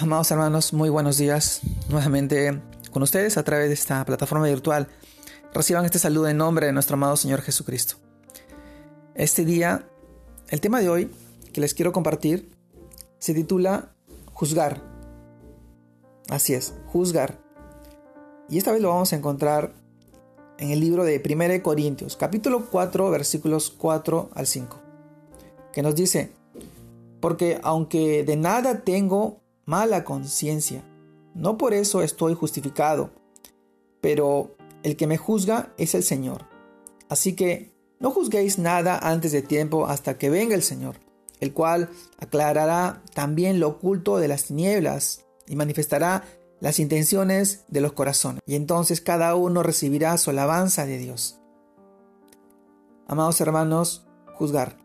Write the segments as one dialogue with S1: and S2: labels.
S1: Amados hermanos, muy buenos días. Nuevamente con ustedes a través de esta plataforma virtual. Reciban este saludo en nombre de nuestro amado Señor Jesucristo. Este día, el tema de hoy que les quiero compartir se titula Juzgar. Así es, juzgar. Y esta vez lo vamos a encontrar en el libro de 1 Corintios, capítulo 4, versículos 4 al 5, que nos dice, porque aunque de nada tengo mala conciencia. No por eso estoy justificado, pero el que me juzga es el Señor. Así que no juzguéis nada antes de tiempo hasta que venga el Señor, el cual aclarará también lo oculto de las tinieblas y manifestará las intenciones de los corazones, y entonces cada uno recibirá su alabanza de Dios. Amados hermanos, juzgar.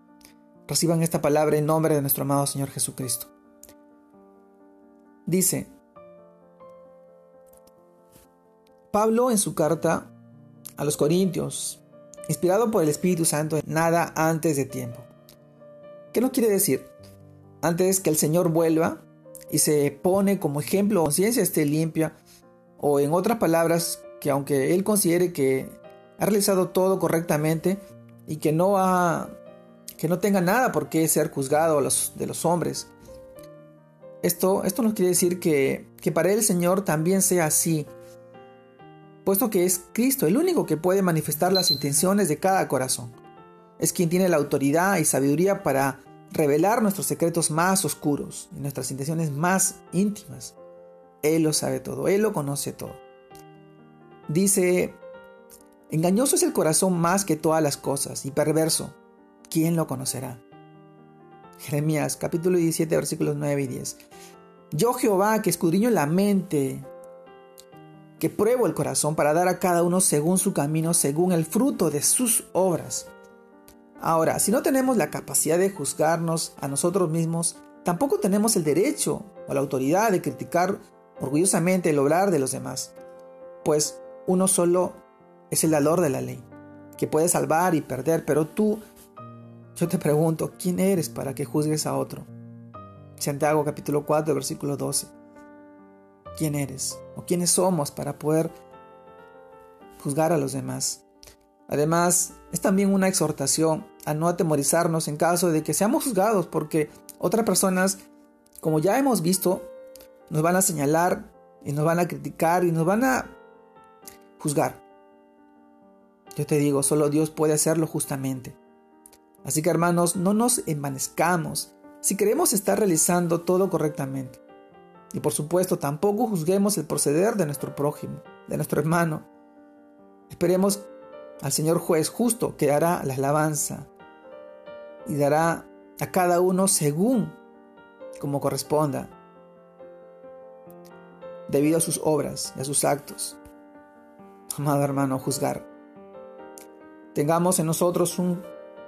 S1: Reciban esta palabra en nombre de nuestro amado Señor Jesucristo. Dice, Pablo en su carta a los Corintios, inspirado por el Espíritu Santo, nada antes de tiempo. ¿Qué nos quiere decir? Antes que el Señor vuelva y se pone como ejemplo, conciencia esté limpia, o en otras palabras, que aunque Él considere que ha realizado todo correctamente y que no ha que no tenga nada por qué ser juzgado de los hombres, esto, esto nos quiere decir que, que para el Señor también sea así, puesto que es Cristo el único que puede manifestar las intenciones de cada corazón. Es quien tiene la autoridad y sabiduría para revelar nuestros secretos más oscuros y nuestras intenciones más íntimas. Él lo sabe todo, Él lo conoce todo. Dice, engañoso es el corazón más que todas las cosas y perverso, ¿quién lo conocerá? Jeremías capítulo 17 versículos 9 y 10. Yo Jehová que escudriño la mente, que pruebo el corazón para dar a cada uno según su camino, según el fruto de sus obras. Ahora, si no tenemos la capacidad de juzgarnos a nosotros mismos, tampoco tenemos el derecho o la autoridad de criticar orgullosamente el obrar de los demás, pues uno solo es el valor de la ley, que puede salvar y perder, pero tú yo te pregunto, ¿quién eres para que juzgues a otro? Santiago capítulo 4, versículo 12. ¿Quién eres? ¿O quiénes somos para poder juzgar a los demás? Además, es también una exhortación a no atemorizarnos en caso de que seamos juzgados, porque otras personas, como ya hemos visto, nos van a señalar y nos van a criticar y nos van a juzgar. Yo te digo, solo Dios puede hacerlo justamente. Así que hermanos, no nos envanezcamos si queremos estar realizando todo correctamente. Y por supuesto, tampoco juzguemos el proceder de nuestro prójimo, de nuestro hermano. Esperemos al Señor juez justo que hará la alabanza y dará a cada uno según como corresponda, debido a sus obras y a sus actos. Amado hermano, juzgar. Tengamos en nosotros un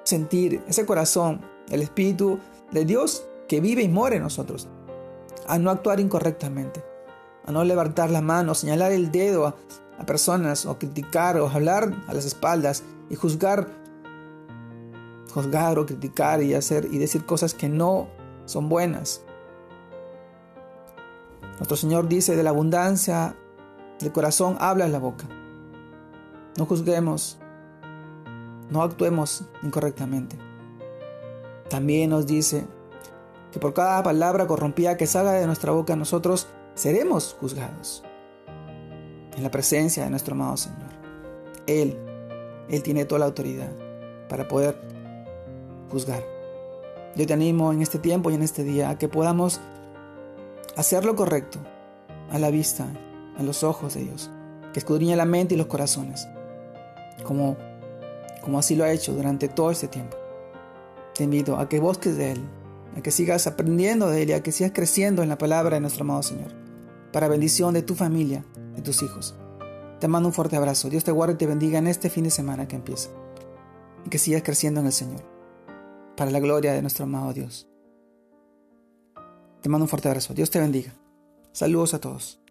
S1: sentir, ese corazón, el Espíritu de Dios que vive y mora en nosotros, a no actuar incorrectamente, a no levantar la mano, señalar el dedo a, personas o criticar o hablar a las espaldas y juzgar, juzgar o criticar y hacer y decir cosas que no son buenas. Nuestro Señor dice, de la abundancia del corazón habla la boca. No juzguemos, no actuemos incorrectamente. También nos dice que por cada palabra corrompida que salga de nuestra boca nosotros seremos juzgados en la presencia de nuestro amado Señor. Él, Él tiene toda la autoridad para poder juzgar. Yo te animo en este tiempo y en este día a que podamos hacer lo correcto a la vista, a los ojos de Dios, que escudriña la mente y los corazones, como como así lo ha hecho durante todo este tiempo. Te invito a que busques de Él, a que sigas aprendiendo de Él y a que sigas creciendo en la palabra de nuestro amado Señor, para bendición de tu familia, de tus hijos. Te mando un fuerte abrazo. Dios te guarde y te bendiga en este fin de semana que empieza. Y que sigas creciendo en el Señor, para la gloria de nuestro amado Dios. Te mando un fuerte abrazo. Dios te bendiga. Saludos a todos.